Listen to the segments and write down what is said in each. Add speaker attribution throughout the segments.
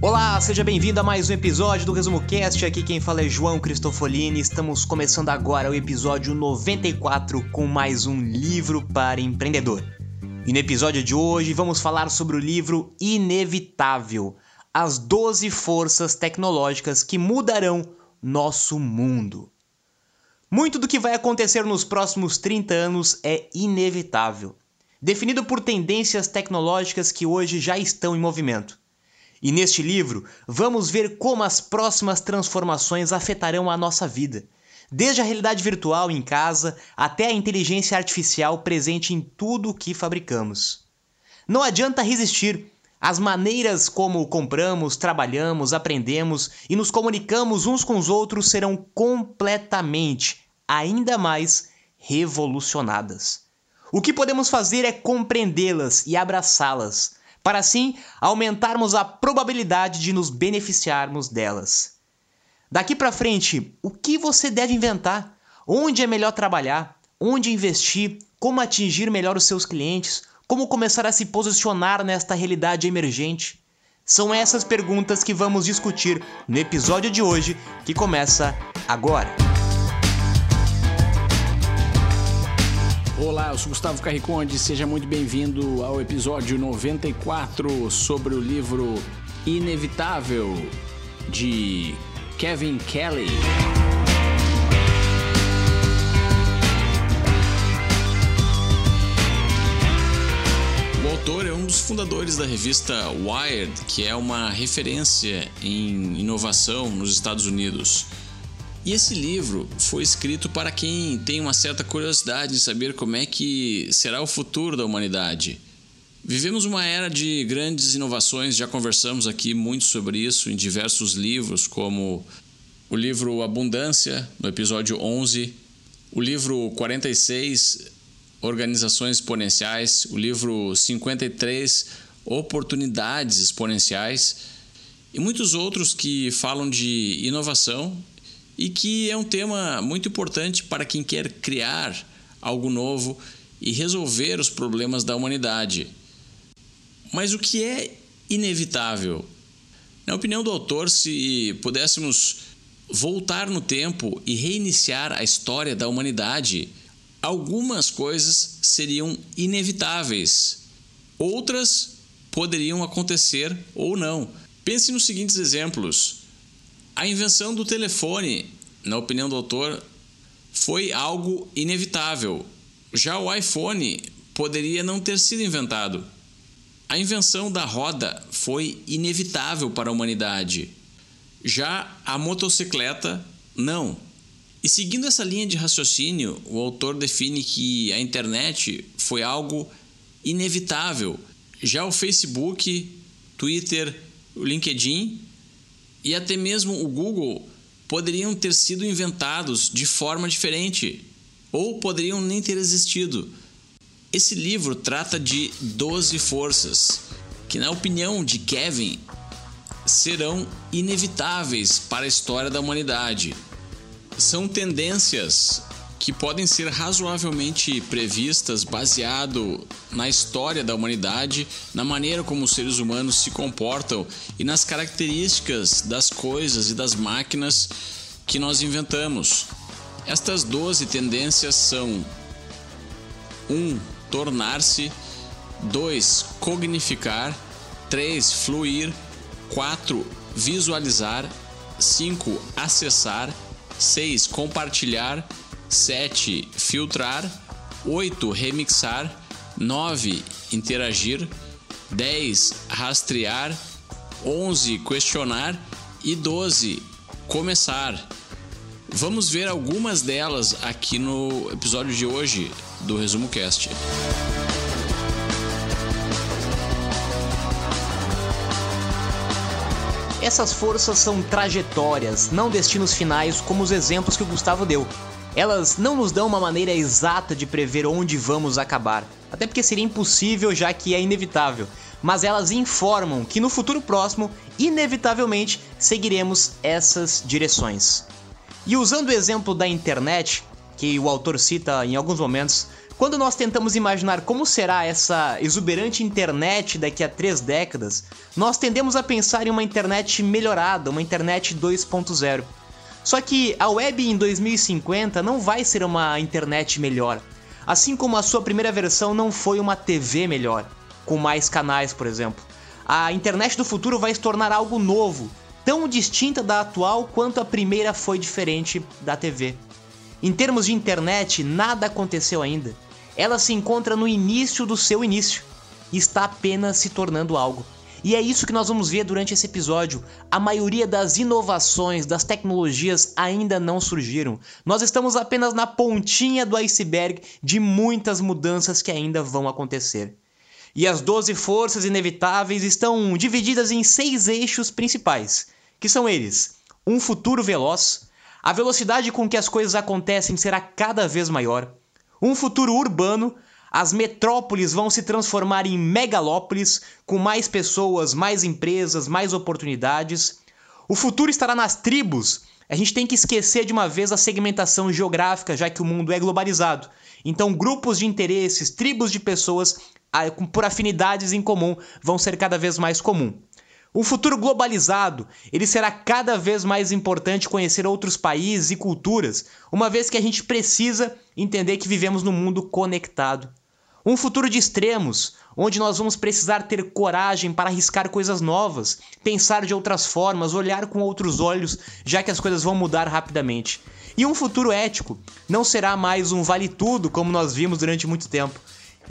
Speaker 1: Olá, seja bem-vindo a mais um episódio do Resumo Cast. Aqui quem fala é João Cristofolini. Estamos começando agora o episódio 94 com mais um livro para empreendedor. E no episódio de hoje vamos falar sobre o livro Inevitável: As 12 forças tecnológicas que mudarão nosso mundo. Muito do que vai acontecer nos próximos 30 anos é inevitável, definido por tendências tecnológicas que hoje já estão em movimento. E neste livro, vamos ver como as próximas transformações afetarão a nossa vida, desde a realidade virtual em casa até a inteligência artificial presente em tudo o que fabricamos. Não adianta resistir. As maneiras como compramos, trabalhamos, aprendemos e nos comunicamos uns com os outros serão completamente, ainda mais, revolucionadas. O que podemos fazer é compreendê-las e abraçá-las para assim aumentarmos a probabilidade de nos beneficiarmos delas. Daqui para frente, o que você deve inventar? Onde é melhor trabalhar? Onde investir? Como atingir melhor os seus clientes? Como começar a se posicionar nesta realidade emergente? São essas perguntas que vamos discutir no episódio de hoje, que começa agora.
Speaker 2: Olá, eu sou Gustavo Carriconde, seja muito bem-vindo ao episódio 94 sobre o livro Inevitável de Kevin Kelly. O autor é um dos fundadores da revista Wired, que é uma referência em inovação nos Estados Unidos. E esse livro foi escrito para quem tem uma certa curiosidade de saber como é que será o futuro da humanidade. Vivemos uma era de grandes inovações, já conversamos aqui muito sobre isso em diversos livros, como o livro Abundância, no episódio 11, o livro 46, Organizações Exponenciais, o livro 53, Oportunidades Exponenciais, e muitos outros que falam de inovação e que é um tema muito importante para quem quer criar algo novo e resolver os problemas da humanidade. Mas o que é inevitável? Na opinião do autor, se pudéssemos voltar no tempo e reiniciar a história da humanidade, algumas coisas seriam inevitáveis, outras poderiam acontecer ou não. Pense nos seguintes exemplos. A invenção do telefone, na opinião do autor, foi algo inevitável. Já o iPhone poderia não ter sido inventado. A invenção da roda foi inevitável para a humanidade. Já a motocicleta, não. E seguindo essa linha de raciocínio, o autor define que a internet foi algo inevitável. Já o Facebook, Twitter, o LinkedIn e até mesmo o Google poderiam ter sido inventados de forma diferente ou poderiam nem ter existido. Esse livro trata de 12 forças que, na opinião de Kevin, serão inevitáveis para a história da humanidade. São tendências que podem ser razoavelmente previstas baseado na história da humanidade, na maneira como os seres humanos se comportam e nas características das coisas e das máquinas que nós inventamos. Estas 12 tendências são 1. Um, tornar-se 2. Cognificar 3. Fluir 4. Visualizar 5. Acessar 6. Compartilhar 7. Filtrar. 8. Remixar. 9. Interagir. 10. Rastrear. 11. Questionar. E 12. Começar. Vamos ver algumas delas aqui no episódio de hoje do Resumo Cast.
Speaker 1: Essas forças são trajetórias, não destinos finais como os exemplos que o Gustavo deu. Elas não nos dão uma maneira exata de prever onde vamos acabar, até porque seria impossível já que é inevitável, mas elas informam que no futuro próximo, inevitavelmente, seguiremos essas direções. E usando o exemplo da internet, que o autor cita em alguns momentos, quando nós tentamos imaginar como será essa exuberante internet daqui a três décadas, nós tendemos a pensar em uma internet melhorada, uma internet 2.0. Só que a web em 2050 não vai ser uma internet melhor, assim como a sua primeira versão não foi uma TV melhor, com mais canais, por exemplo. A internet do futuro vai se tornar algo novo, tão distinta da atual quanto a primeira foi diferente da TV. Em termos de internet, nada aconteceu ainda ela se encontra no início do seu início e está apenas se tornando algo. E é isso que nós vamos ver durante esse episódio. A maioria das inovações, das tecnologias ainda não surgiram. Nós estamos apenas na pontinha do iceberg de muitas mudanças que ainda vão acontecer. E as 12 forças inevitáveis estão divididas em seis eixos principais, que são eles: um futuro veloz, a velocidade com que as coisas acontecem será cada vez maior, um futuro urbano, as metrópoles vão se transformar em megalópolis, com mais pessoas, mais empresas, mais oportunidades. O futuro estará nas tribos. A gente tem que esquecer de uma vez a segmentação geográfica, já que o mundo é globalizado. Então, grupos de interesses, tribos de pessoas por afinidades em comum vão ser cada vez mais comum. Um futuro globalizado, ele será cada vez mais importante conhecer outros países e culturas, uma vez que a gente precisa entender que vivemos num mundo conectado. Um futuro de extremos, onde nós vamos precisar ter coragem para arriscar coisas novas, pensar de outras formas, olhar com outros olhos, já que as coisas vão mudar rapidamente. E um futuro ético não será mais um vale-tudo como nós vimos durante muito tempo.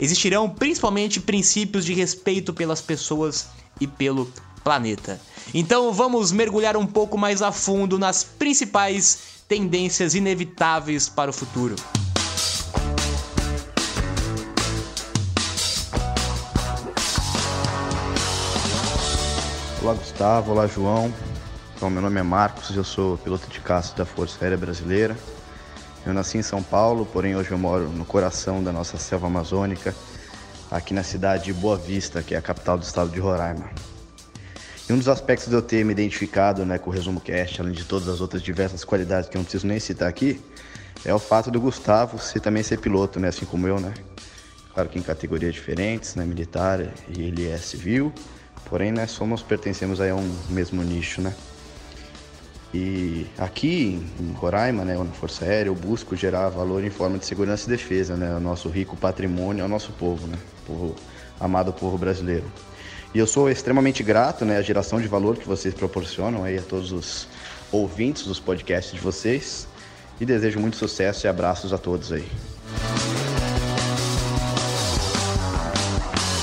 Speaker 1: Existirão principalmente princípios de respeito pelas pessoas e pelo planeta. Então vamos mergulhar um pouco mais a fundo nas principais tendências inevitáveis para o futuro.
Speaker 3: Olá Gustavo, olá João. Então, meu nome é Marcos, eu sou piloto de caça da Força Aérea Brasileira. Eu nasci em São Paulo, porém hoje eu moro no coração da nossa selva amazônica, aqui na cidade de Boa Vista, que é a capital do estado de Roraima. E um dos aspectos de eu ter me identificado né, com o Resumo Cast, além de todas as outras diversas qualidades que eu não preciso nem citar aqui, é o fato do Gustavo ser, também ser piloto, né, assim como eu, né? Claro que em categorias diferentes, né, militar e ele é civil, porém, né, somos, pertencemos aí a um mesmo nicho, né? E aqui em Roraima, né, na Força Aérea, eu busco gerar valor em forma de segurança e defesa, né, o nosso rico patrimônio ao nosso povo, né, povo amado povo brasileiro. E eu sou extremamente grato né, à geração de valor que vocês proporcionam aí a todos os ouvintes dos podcasts de vocês. E desejo muito sucesso e abraços a todos aí.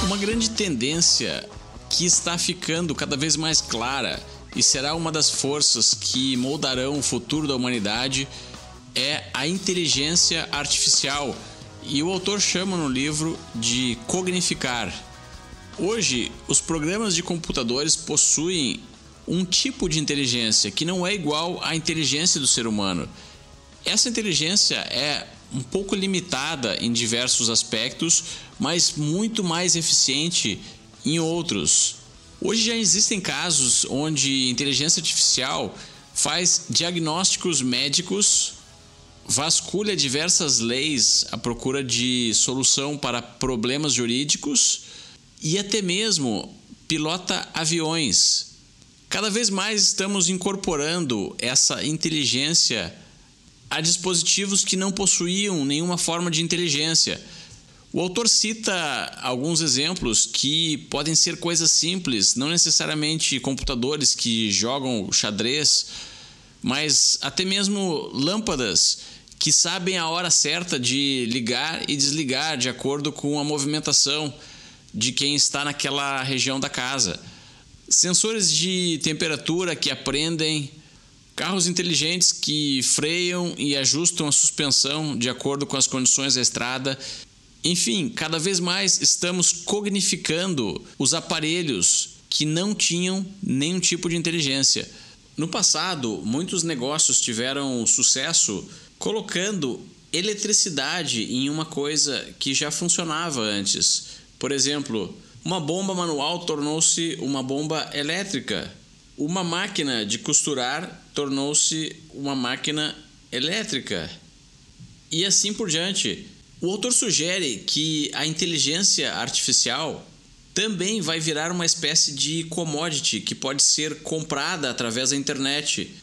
Speaker 2: Uma grande tendência que está ficando cada vez mais clara e será uma das forças que moldarão o futuro da humanidade é a inteligência artificial. E o autor chama no livro de cognificar, Hoje, os programas de computadores possuem um tipo de inteligência que não é igual à inteligência do ser humano. Essa inteligência é um pouco limitada em diversos aspectos, mas muito mais eficiente em outros. Hoje já existem casos onde inteligência artificial faz diagnósticos médicos, vasculha diversas leis à procura de solução para problemas jurídicos e até mesmo pilota aviões. Cada vez mais estamos incorporando essa inteligência a dispositivos que não possuíam nenhuma forma de inteligência. O autor cita alguns exemplos que podem ser coisas simples, não necessariamente computadores que jogam xadrez, mas até mesmo lâmpadas que sabem a hora certa de ligar e desligar de acordo com a movimentação de quem está naquela região da casa. Sensores de temperatura que aprendem, carros inteligentes que freiam e ajustam a suspensão de acordo com as condições da estrada. Enfim, cada vez mais estamos cognificando os aparelhos que não tinham nenhum tipo de inteligência. No passado, muitos negócios tiveram sucesso colocando eletricidade em uma coisa que já funcionava antes. Por exemplo, uma bomba manual tornou-se uma bomba elétrica. Uma máquina de costurar tornou-se uma máquina elétrica. E assim por diante. O autor sugere que a inteligência artificial também vai virar uma espécie de commodity que pode ser comprada através da internet.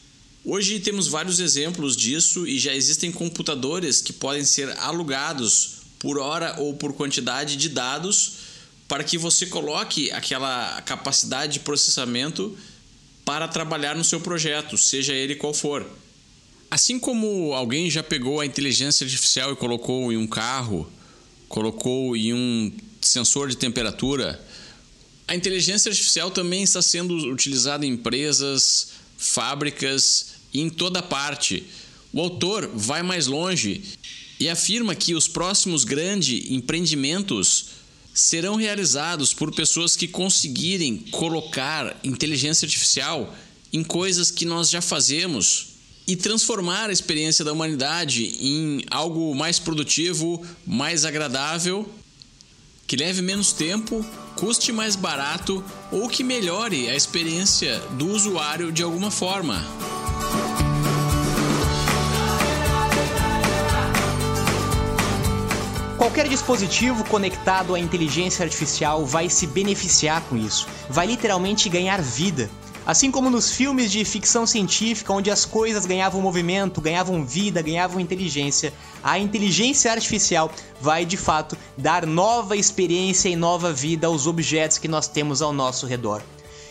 Speaker 2: Hoje temos vários exemplos disso e já existem computadores que podem ser alugados por hora ou por quantidade de dados para que você coloque aquela capacidade de processamento para trabalhar no seu projeto, seja ele qual for. Assim como alguém já pegou a inteligência artificial e colocou em um carro, colocou em um sensor de temperatura, a inteligência artificial também está sendo utilizada em empresas, fábricas e em toda parte. O autor vai mais longe e afirma que os próximos grandes empreendimentos serão realizados por pessoas que conseguirem colocar inteligência artificial em coisas que nós já fazemos e transformar a experiência da humanidade em algo mais produtivo, mais agradável, que leve menos tempo, custe mais barato ou que melhore a experiência do usuário de alguma forma.
Speaker 1: Qualquer dispositivo conectado à inteligência artificial vai se beneficiar com isso, vai literalmente ganhar vida. Assim como nos filmes de ficção científica, onde as coisas ganhavam movimento, ganhavam vida, ganhavam inteligência, a inteligência artificial vai de fato dar nova experiência e nova vida aos objetos que nós temos ao nosso redor.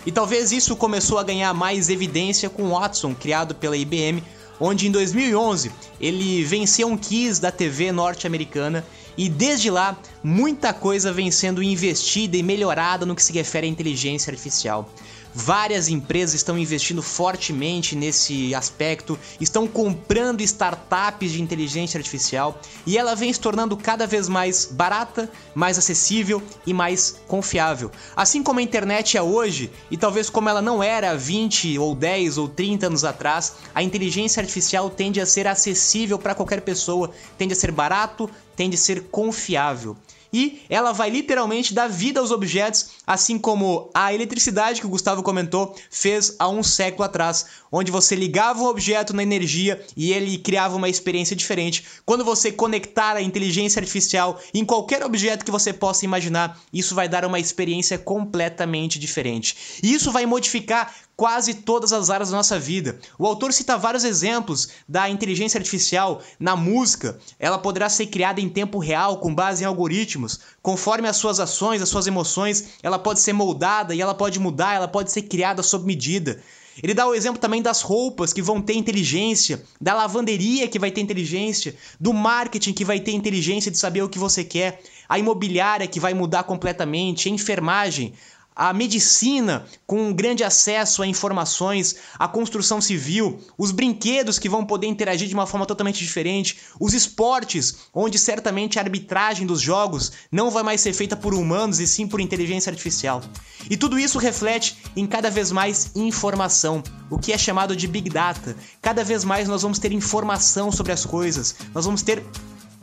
Speaker 1: E talvez isso começou a ganhar mais evidência com Watson, criado pela IBM, onde em 2011 ele venceu um quiz da TV norte-americana e desde lá muita coisa vem sendo investida e melhorada no que se refere à inteligência artificial. Várias empresas estão investindo fortemente nesse aspecto, estão comprando startups de inteligência artificial e ela vem se tornando cada vez mais barata, mais acessível e mais confiável. Assim como a internet é hoje, e talvez como ela não era 20 ou 10 ou 30 anos atrás, a inteligência artificial tende a ser acessível para qualquer pessoa, tende a ser barato, tende a ser confiável e ela vai literalmente dar vida aos objetos, assim como a eletricidade que o Gustavo comentou fez há um século atrás, onde você ligava um objeto na energia e ele criava uma experiência diferente. Quando você conectar a inteligência artificial em qualquer objeto que você possa imaginar, isso vai dar uma experiência completamente diferente. E isso vai modificar quase todas as áreas da nossa vida. O autor cita vários exemplos da inteligência artificial na música. Ela poderá ser criada em tempo real com base em algoritmos. Conforme as suas ações, as suas emoções, ela pode ser moldada e ela pode mudar, ela pode ser criada sob medida. Ele dá o exemplo também das roupas que vão ter inteligência, da lavanderia que vai ter inteligência, do marketing que vai ter inteligência de saber o que você quer, a imobiliária que vai mudar completamente, a enfermagem, a medicina com um grande acesso a informações, a construção civil, os brinquedos que vão poder interagir de uma forma totalmente diferente, os esportes, onde certamente a arbitragem dos jogos não vai mais ser feita por humanos e sim por inteligência artificial. E tudo isso reflete em cada vez mais informação, o que é chamado de Big Data. Cada vez mais nós vamos ter informação sobre as coisas, nós vamos ter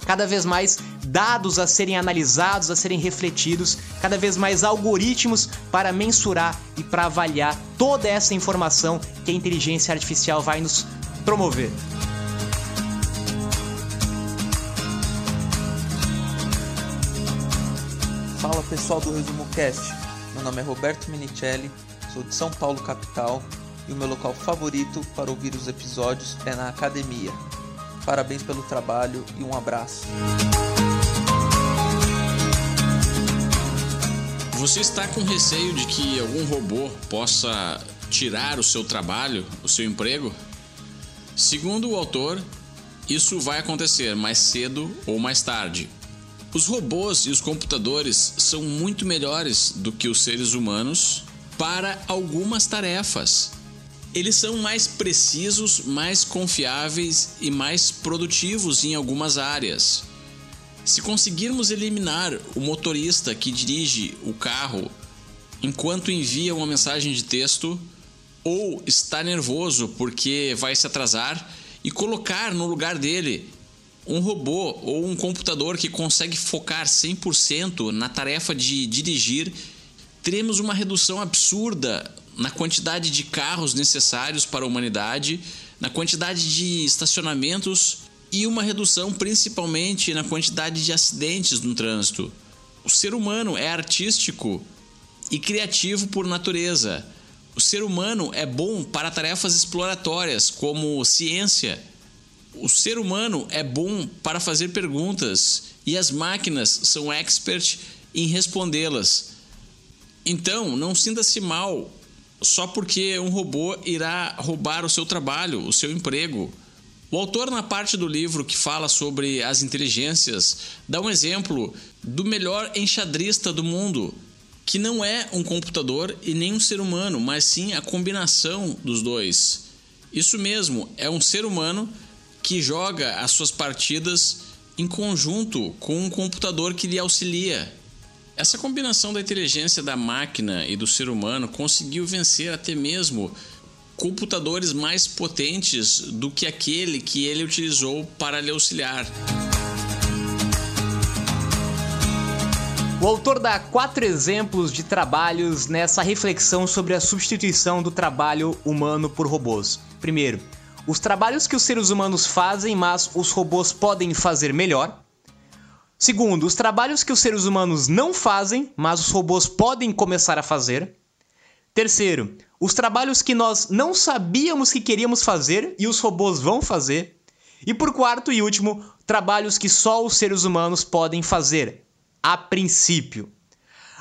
Speaker 1: cada vez mais dados a serem analisados, a serem refletidos, cada vez mais algoritmos para mensurar e para avaliar toda essa informação que a inteligência artificial vai nos promover.
Speaker 4: Fala pessoal do Resumo Cast, meu nome é Roberto Minicelli, sou de São Paulo capital e o meu local favorito para ouvir os episódios é na academia. Parabéns pelo trabalho e um abraço.
Speaker 2: Você está com receio de que algum robô possa tirar o seu trabalho, o seu emprego? Segundo o autor, isso vai acontecer mais cedo ou mais tarde. Os robôs e os computadores são muito melhores do que os seres humanos para algumas tarefas eles são mais precisos, mais confiáveis e mais produtivos em algumas áreas. Se conseguirmos eliminar o motorista que dirige o carro enquanto envia uma mensagem de texto ou está nervoso porque vai se atrasar e colocar no lugar dele um robô ou um computador que consegue focar 100% na tarefa de dirigir, teremos uma redução absurda na quantidade de carros necessários para a humanidade, na quantidade de estacionamentos e uma redução principalmente na quantidade de acidentes no trânsito. O ser humano é artístico e criativo por natureza. O ser humano é bom para tarefas exploratórias, como ciência. O ser humano é bom para fazer perguntas e as máquinas são expert em respondê-las. Então, não sinta-se mal só porque um robô irá roubar o seu trabalho, o seu emprego. O autor, na parte do livro que fala sobre as inteligências, dá um exemplo do melhor enxadrista do mundo, que não é um computador e nem um ser humano, mas sim a combinação dos dois. Isso mesmo, é um ser humano que joga as suas partidas em conjunto com um computador que lhe auxilia. Essa combinação da inteligência da máquina e do ser humano conseguiu vencer até mesmo computadores mais potentes do que aquele que ele utilizou para lhe auxiliar.
Speaker 1: O autor dá quatro exemplos de trabalhos nessa reflexão sobre a substituição do trabalho humano por robôs. Primeiro, os trabalhos que os seres humanos fazem, mas os robôs podem fazer melhor. Segundo, os trabalhos que os seres humanos não fazem, mas os robôs podem começar a fazer. Terceiro, os trabalhos que nós não sabíamos que queríamos fazer e os robôs vão fazer. E por quarto e último, trabalhos que só os seres humanos podem fazer, a princípio.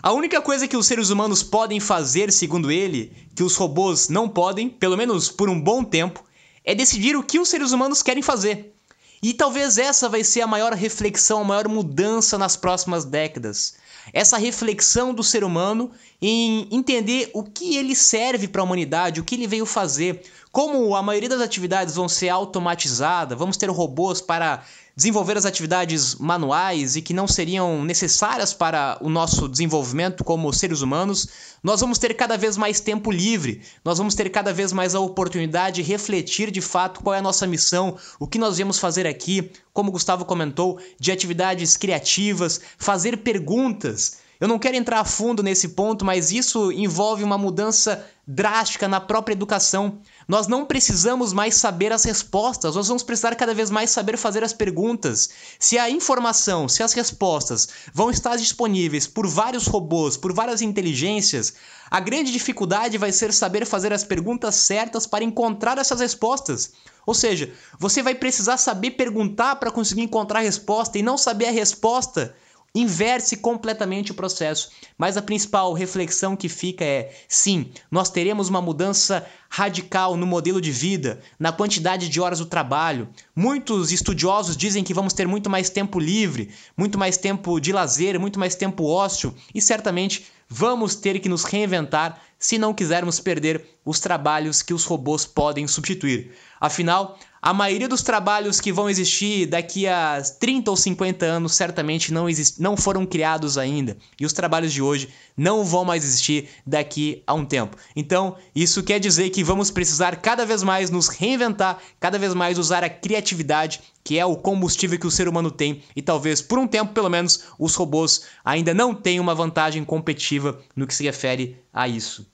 Speaker 1: A única coisa que os seres humanos podem fazer, segundo ele, que os robôs não podem, pelo menos por um bom tempo, é decidir o que os seres humanos querem fazer. E talvez essa vai ser a maior reflexão, a maior mudança nas próximas décadas. Essa reflexão do ser humano em entender o que ele serve para a humanidade, o que ele veio fazer, como a maioria das atividades vão ser automatizadas, vamos ter robôs para desenvolver as atividades manuais e que não seriam necessárias para o nosso desenvolvimento como seres humanos, nós vamos ter cada vez mais tempo livre, nós vamos ter cada vez mais a oportunidade de refletir de fato qual é a nossa missão, o que nós viemos fazer aqui, como o Gustavo comentou, de atividades criativas, fazer perguntas. Eu não quero entrar a fundo nesse ponto, mas isso envolve uma mudança drástica na própria educação. Nós não precisamos mais saber as respostas, nós vamos precisar cada vez mais saber fazer as perguntas. Se a informação, se as respostas vão estar disponíveis por vários robôs, por várias inteligências, a grande dificuldade vai ser saber fazer as perguntas certas para encontrar essas respostas. Ou seja, você vai precisar saber perguntar para conseguir encontrar a resposta e não saber a resposta inverte completamente o processo. Mas a principal reflexão que fica é: sim, nós teremos uma mudança radical no modelo de vida, na quantidade de horas do trabalho. Muitos estudiosos dizem que vamos ter muito mais tempo livre, muito mais tempo de lazer, muito mais tempo ócio e certamente vamos ter que nos reinventar se não quisermos perder os trabalhos que os robôs podem substituir. Afinal, a maioria dos trabalhos que vão existir daqui a 30 ou 50 anos certamente não, não foram criados ainda. E os trabalhos de hoje não vão mais existir daqui a um tempo. Então, isso quer dizer que vamos precisar cada vez mais nos reinventar, cada vez mais usar a criatividade, que é o combustível que o ser humano tem. E talvez, por um tempo pelo menos, os robôs ainda não tenham uma vantagem competitiva no que se refere a isso.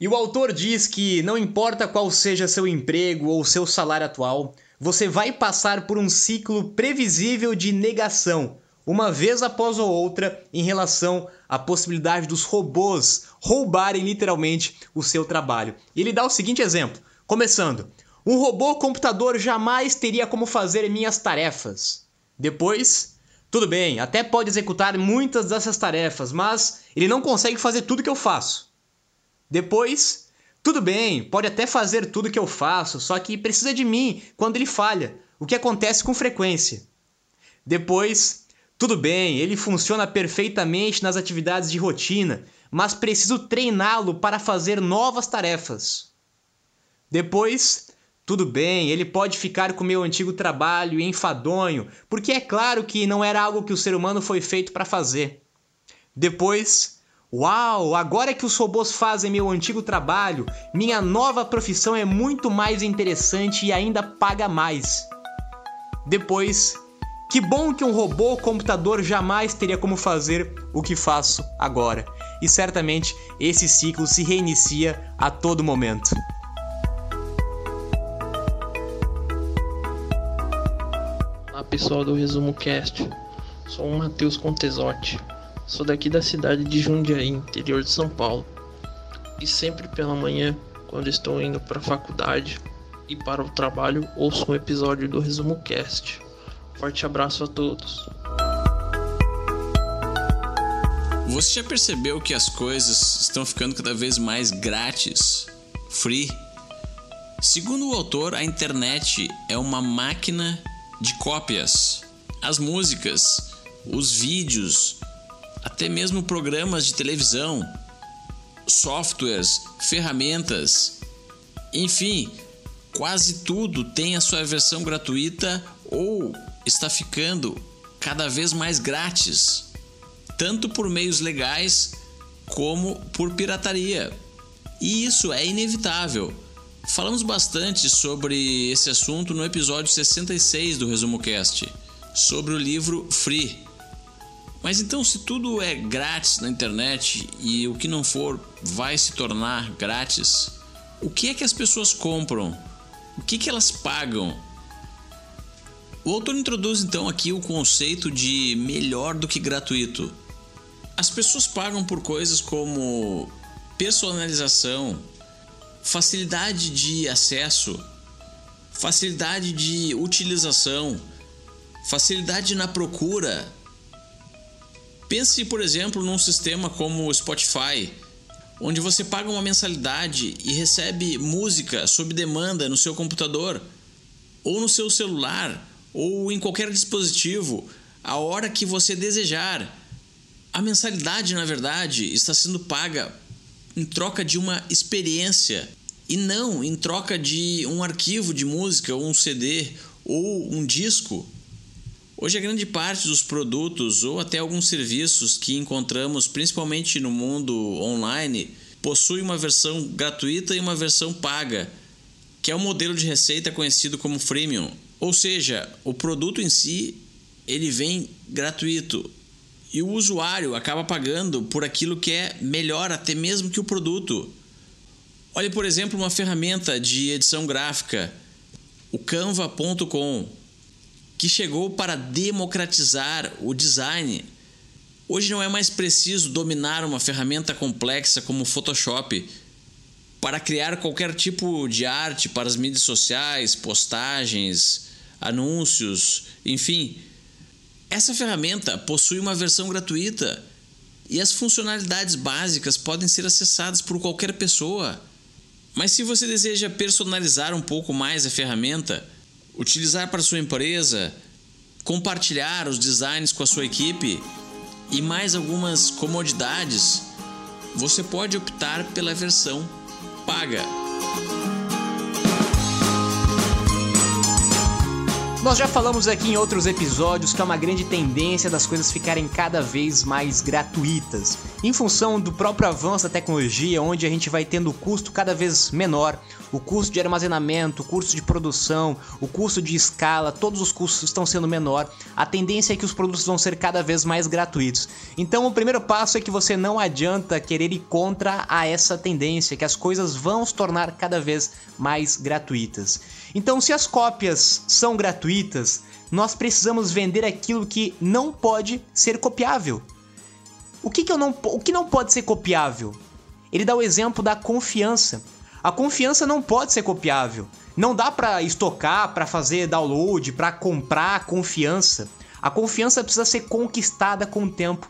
Speaker 1: E o autor diz que não importa qual seja seu emprego ou seu salário atual, você vai passar por um ciclo previsível de negação, uma vez após ou outra, em relação à possibilidade dos robôs roubarem literalmente o seu trabalho. E ele dá o seguinte exemplo: começando, um robô computador jamais teria como fazer minhas tarefas. Depois, tudo bem, até pode executar muitas dessas tarefas, mas ele não consegue fazer tudo que eu faço. Depois, tudo bem, pode até fazer tudo que eu faço, só que precisa de mim quando ele falha, o que acontece com frequência. Depois, tudo bem, ele funciona perfeitamente nas atividades de rotina, mas preciso treiná-lo para fazer novas tarefas. Depois, tudo bem, ele pode ficar com meu antigo trabalho enfadonho, porque é claro que não era algo que o ser humano foi feito para fazer. Depois, Uau, agora que os robôs fazem meu antigo trabalho, minha nova profissão é muito mais interessante e ainda paga mais. Depois, que bom que um robô ou computador jamais teria como fazer o que faço agora. E certamente esse ciclo se reinicia a todo momento.
Speaker 5: pessoal do Resumo Cast. Sou o Matheus Contesotti. Sou daqui da cidade de Jundiaí, interior de São Paulo. E sempre pela manhã, quando estou indo para a faculdade e para o trabalho, ouço um episódio do Resumo Cast. Forte abraço a todos.
Speaker 2: Você já percebeu que as coisas estão ficando cada vez mais grátis, free? Segundo o autor, a internet é uma máquina de cópias. As músicas, os vídeos, até mesmo programas de televisão, softwares, ferramentas, enfim, quase tudo tem a sua versão gratuita ou está ficando cada vez mais grátis, tanto por meios legais como por pirataria. E isso é inevitável. Falamos bastante sobre esse assunto no episódio 66 do Resumo Cast, sobre o livro Free. Mas então, se tudo é grátis na internet e o que não for vai se tornar grátis, o que é que as pessoas compram? O que, que elas pagam? O autor introduz então aqui o conceito de melhor do que gratuito. As pessoas pagam por coisas como personalização, facilidade de acesso, facilidade de utilização, facilidade na procura. Pense, por exemplo, num sistema como o Spotify, onde você paga uma mensalidade e recebe música sob demanda no seu computador, ou no seu celular, ou em qualquer dispositivo, a hora que você desejar. A mensalidade, na verdade, está sendo paga em troca de uma experiência e não em troca de um arquivo de música ou um CD ou um disco. Hoje, a grande parte dos produtos ou até alguns serviços que encontramos, principalmente no mundo online, possui uma versão gratuita e uma versão paga, que é o um modelo de receita conhecido como freemium. Ou seja, o produto em si ele vem gratuito e o usuário acaba pagando por aquilo que é melhor até mesmo que o produto. Olhe, por exemplo, uma ferramenta de edição gráfica, o canva.com, que chegou para democratizar o design. Hoje não é mais preciso dominar uma ferramenta complexa como o Photoshop para criar qualquer tipo de arte para as mídias sociais, postagens, anúncios, enfim. Essa ferramenta possui uma versão gratuita e as funcionalidades básicas podem ser acessadas por qualquer pessoa. Mas se você deseja personalizar um pouco mais a ferramenta, utilizar para sua empresa, compartilhar os designs com a sua equipe e mais algumas comodidades, você pode optar pela versão paga.
Speaker 1: Nós já falamos aqui em outros episódios que é uma grande tendência das coisas ficarem cada vez mais gratuitas, em função do próprio avanço da tecnologia, onde a gente vai tendo o custo cada vez menor, o custo de armazenamento, o custo de produção, o custo de escala, todos os custos estão sendo menor. A tendência é que os produtos vão ser cada vez mais gratuitos. Então, o primeiro passo é que você não adianta querer ir contra a essa tendência, que as coisas vão se tornar cada vez mais gratuitas. Então, se as cópias são gratuitas, nós precisamos vender aquilo que não pode ser copiável. O que, que, eu não, o que não pode ser copiável? Ele dá o exemplo da confiança. A confiança não pode ser copiável. Não dá para estocar, para fazer download, para comprar confiança. A confiança precisa ser conquistada com o tempo.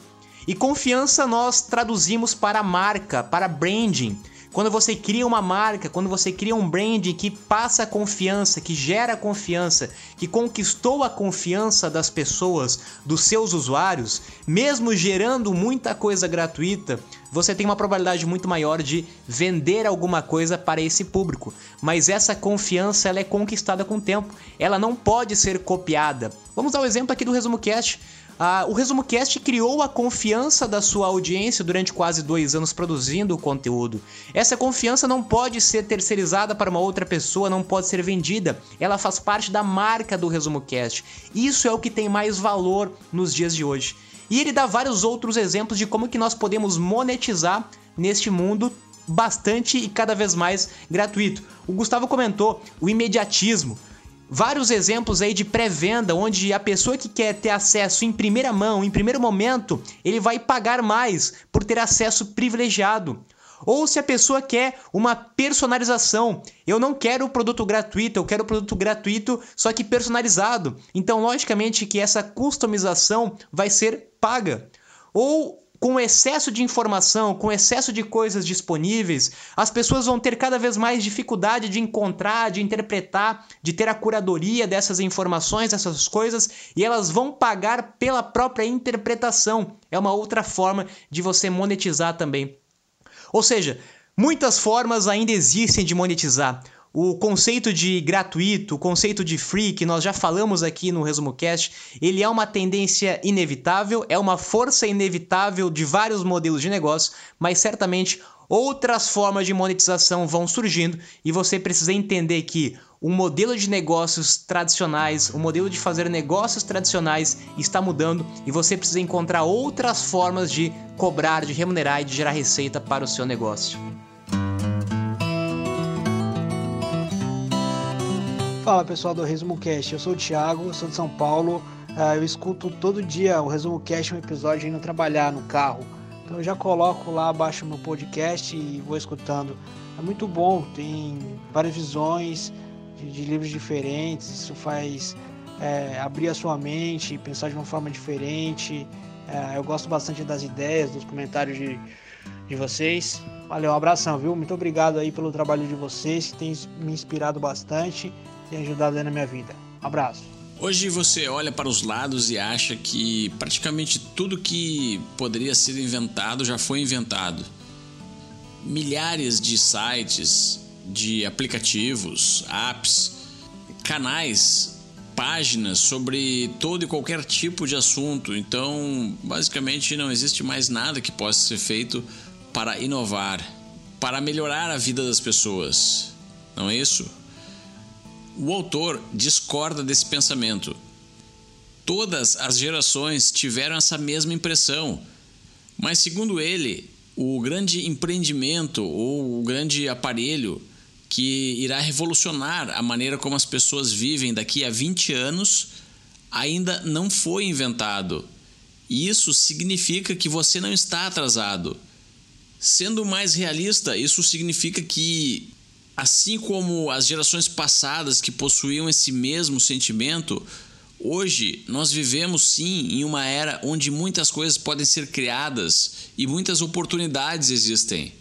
Speaker 1: E confiança nós traduzimos para marca, para branding. Quando você cria uma marca, quando você cria um brand que passa confiança, que gera confiança, que conquistou a confiança das pessoas, dos seus usuários, mesmo gerando muita coisa gratuita, você tem uma probabilidade muito maior de vender alguma coisa para esse público. Mas essa confiança ela é conquistada com o tempo, ela não pode ser copiada. Vamos dar o um exemplo aqui do Resumo Cast. Ah, o Resumo Cast criou a confiança da sua audiência durante quase dois anos produzindo o conteúdo. Essa confiança não pode ser terceirizada para uma outra pessoa, não pode ser vendida. Ela faz parte da marca do Resumo Cast. Isso é o que tem mais valor nos dias de hoje. E ele dá vários outros exemplos de como que nós podemos monetizar neste mundo bastante e cada vez mais gratuito. O Gustavo comentou o imediatismo vários exemplos aí de pré-venda, onde a pessoa que quer ter acesso em primeira mão, em primeiro momento, ele vai pagar mais por ter acesso privilegiado. Ou se a pessoa quer uma personalização, eu não quero o produto gratuito, eu quero o produto gratuito, só que personalizado. Então, logicamente que essa customização vai ser paga. Ou com excesso de informação, com excesso de coisas disponíveis, as pessoas vão ter cada vez mais dificuldade de encontrar, de interpretar, de ter a curadoria dessas informações, dessas coisas, e elas vão pagar pela própria interpretação. É uma outra forma de você monetizar também. Ou seja, muitas formas ainda existem de monetizar. O conceito de gratuito, o conceito de free, que nós já falamos aqui no Resumo Cast, ele é uma tendência inevitável, é uma força inevitável de vários modelos de negócio, mas certamente outras formas de monetização vão surgindo e você precisa entender que o modelo de negócios tradicionais, o modelo de fazer negócios tradicionais está mudando e você precisa encontrar outras formas de cobrar, de remunerar e de gerar receita para o seu negócio.
Speaker 6: Fala pessoal do Resumo Cast, eu sou o Thiago, sou de São Paulo. Uh, eu escuto todo dia o Resumo Cast, um episódio indo trabalhar no carro. Então eu já coloco lá, baixo meu podcast e vou escutando. É muito bom, tem várias visões de, de livros diferentes, isso faz é, abrir a sua mente, pensar de uma forma diferente. É, eu gosto bastante das ideias, dos comentários de, de vocês. Valeu, um abração, viu? Muito obrigado aí pelo trabalho de vocês, que tem me inspirado bastante tem ajudado na minha vida. Um abraço.
Speaker 2: Hoje você olha para os lados e acha que praticamente tudo que poderia ser inventado já foi inventado. Milhares de sites, de aplicativos, apps, canais, páginas sobre todo e qualquer tipo de assunto. Então, basicamente, não existe mais nada que possa ser feito para inovar, para melhorar a vida das pessoas. Não é isso? O autor discorda desse pensamento. Todas as gerações tiveram essa mesma impressão, mas, segundo ele, o grande empreendimento ou o grande aparelho que irá revolucionar a maneira como as pessoas vivem daqui a 20 anos ainda não foi inventado. E isso significa que você não está atrasado. Sendo mais realista, isso significa que Assim como as gerações passadas que possuíam esse mesmo sentimento, hoje nós vivemos sim em uma era onde muitas coisas podem ser criadas e muitas oportunidades existem.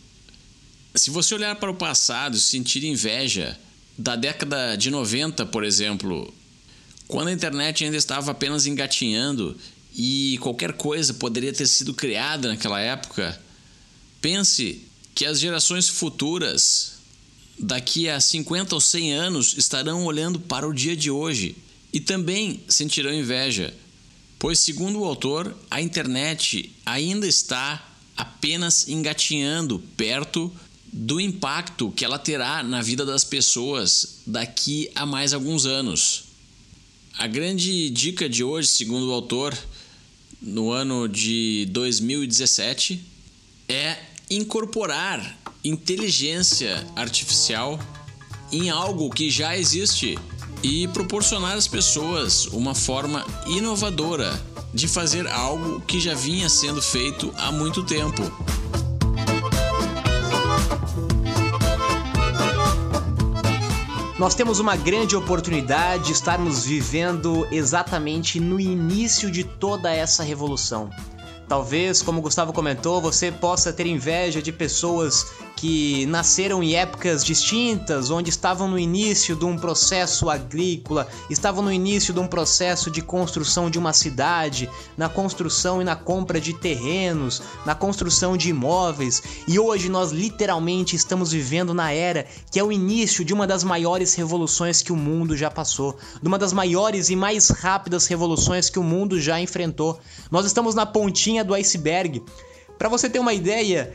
Speaker 2: Se você olhar para o passado e sentir inveja da década de 90, por exemplo, quando a internet ainda estava apenas engatinhando e qualquer coisa poderia ter sido criada naquela época, pense que as gerações futuras daqui a 50 ou 100 anos estarão olhando para o dia de hoje e também sentirão inveja, pois, segundo o autor, a internet ainda está apenas engatinhando perto do impacto que ela terá na vida das pessoas daqui a mais alguns anos. A grande dica de hoje, segundo o autor, no ano de 2017, é incorporar inteligência artificial em algo que já existe e proporcionar às pessoas uma forma inovadora de fazer algo que já vinha sendo feito há muito tempo.
Speaker 1: Nós temos uma grande oportunidade de estarmos vivendo exatamente no início de toda essa revolução. Talvez, como o Gustavo comentou, você possa ter inveja de pessoas que nasceram em épocas distintas, onde estavam no início de um processo agrícola, estavam no início de um processo de construção de uma cidade, na construção e na compra de terrenos, na construção de imóveis, e hoje nós literalmente estamos vivendo na era que é o início de uma das maiores revoluções que o mundo já passou, de uma das maiores e mais rápidas revoluções que o mundo já enfrentou. Nós estamos na pontinha do iceberg. Para você ter uma ideia,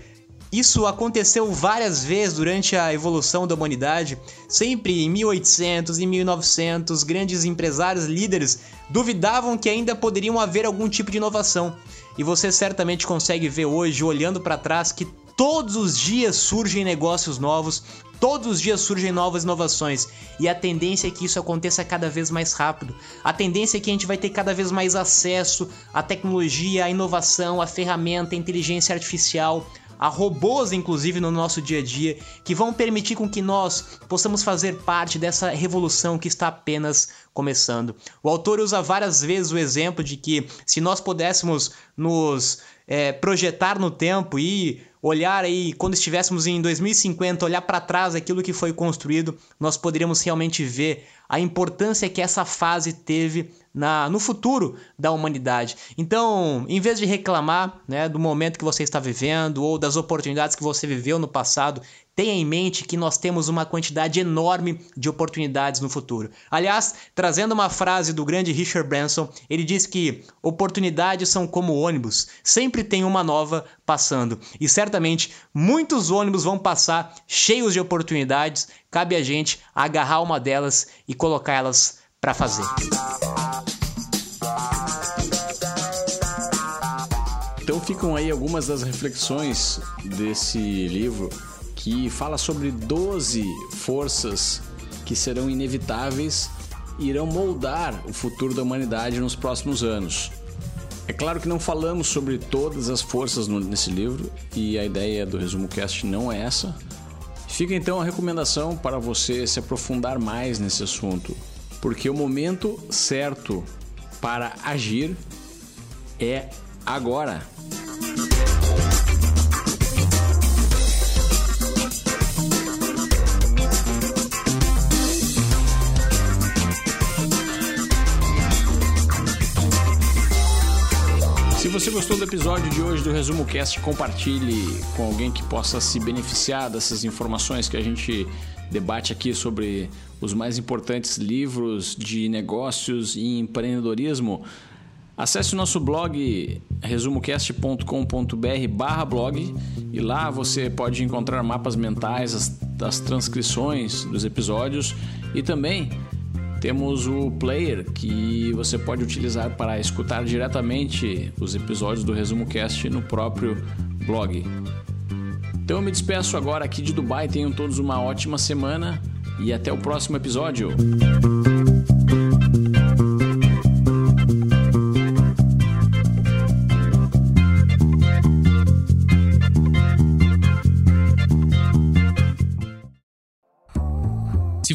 Speaker 1: isso aconteceu várias vezes durante a evolução da humanidade. Sempre em 1800 e 1900, grandes empresários líderes duvidavam que ainda poderiam haver algum tipo de inovação. E você certamente consegue ver hoje, olhando para trás, que todos os dias surgem negócios novos, todos os dias surgem novas inovações. E a tendência é que isso aconteça cada vez mais rápido. A tendência é que a gente vai ter cada vez mais acesso à tecnologia, à inovação, à ferramenta, à inteligência artificial a robôs, inclusive, no nosso dia a dia, que vão permitir com que nós possamos fazer parte dessa revolução que está apenas começando. O autor usa várias vezes o exemplo de que se nós pudéssemos nos é, projetar no tempo e olhar aí, quando estivéssemos em 2050, olhar para trás aquilo que foi construído, nós poderíamos realmente ver a importância que essa fase teve na, no futuro da humanidade. Então, em vez de reclamar né, do momento que você está vivendo ou das oportunidades que você viveu no passado, tenha em mente que nós temos uma quantidade enorme de oportunidades no futuro. Aliás, trazendo uma frase do grande Richard Branson, ele diz que oportunidades são como ônibus, sempre tem uma nova passando. E certamente muitos ônibus vão passar cheios de oportunidades, cabe a gente agarrar uma delas e colocar elas para fazer.
Speaker 2: Então ficam aí algumas das reflexões desse livro que fala sobre 12 forças que serão inevitáveis e irão moldar o futuro da humanidade nos próximos anos. É claro que não falamos sobre todas as forças nesse livro e a ideia do resumo cast não é essa. Fica então a recomendação para você se aprofundar mais nesse assunto, porque o momento certo para agir é agora. Se você gostou do episódio de hoje do Resumo Cast, compartilhe com alguém que possa se beneficiar dessas informações que a gente debate aqui sobre os mais importantes livros de negócios e empreendedorismo. Acesse o nosso blog resumocast.com.br barra blog e lá você pode encontrar mapas mentais, as, as transcrições dos episódios e também temos o player que você pode utilizar para escutar diretamente os episódios do Resumo Cast no próprio blog. Então eu me despeço agora aqui de Dubai. Tenham todos uma ótima semana e até o próximo episódio.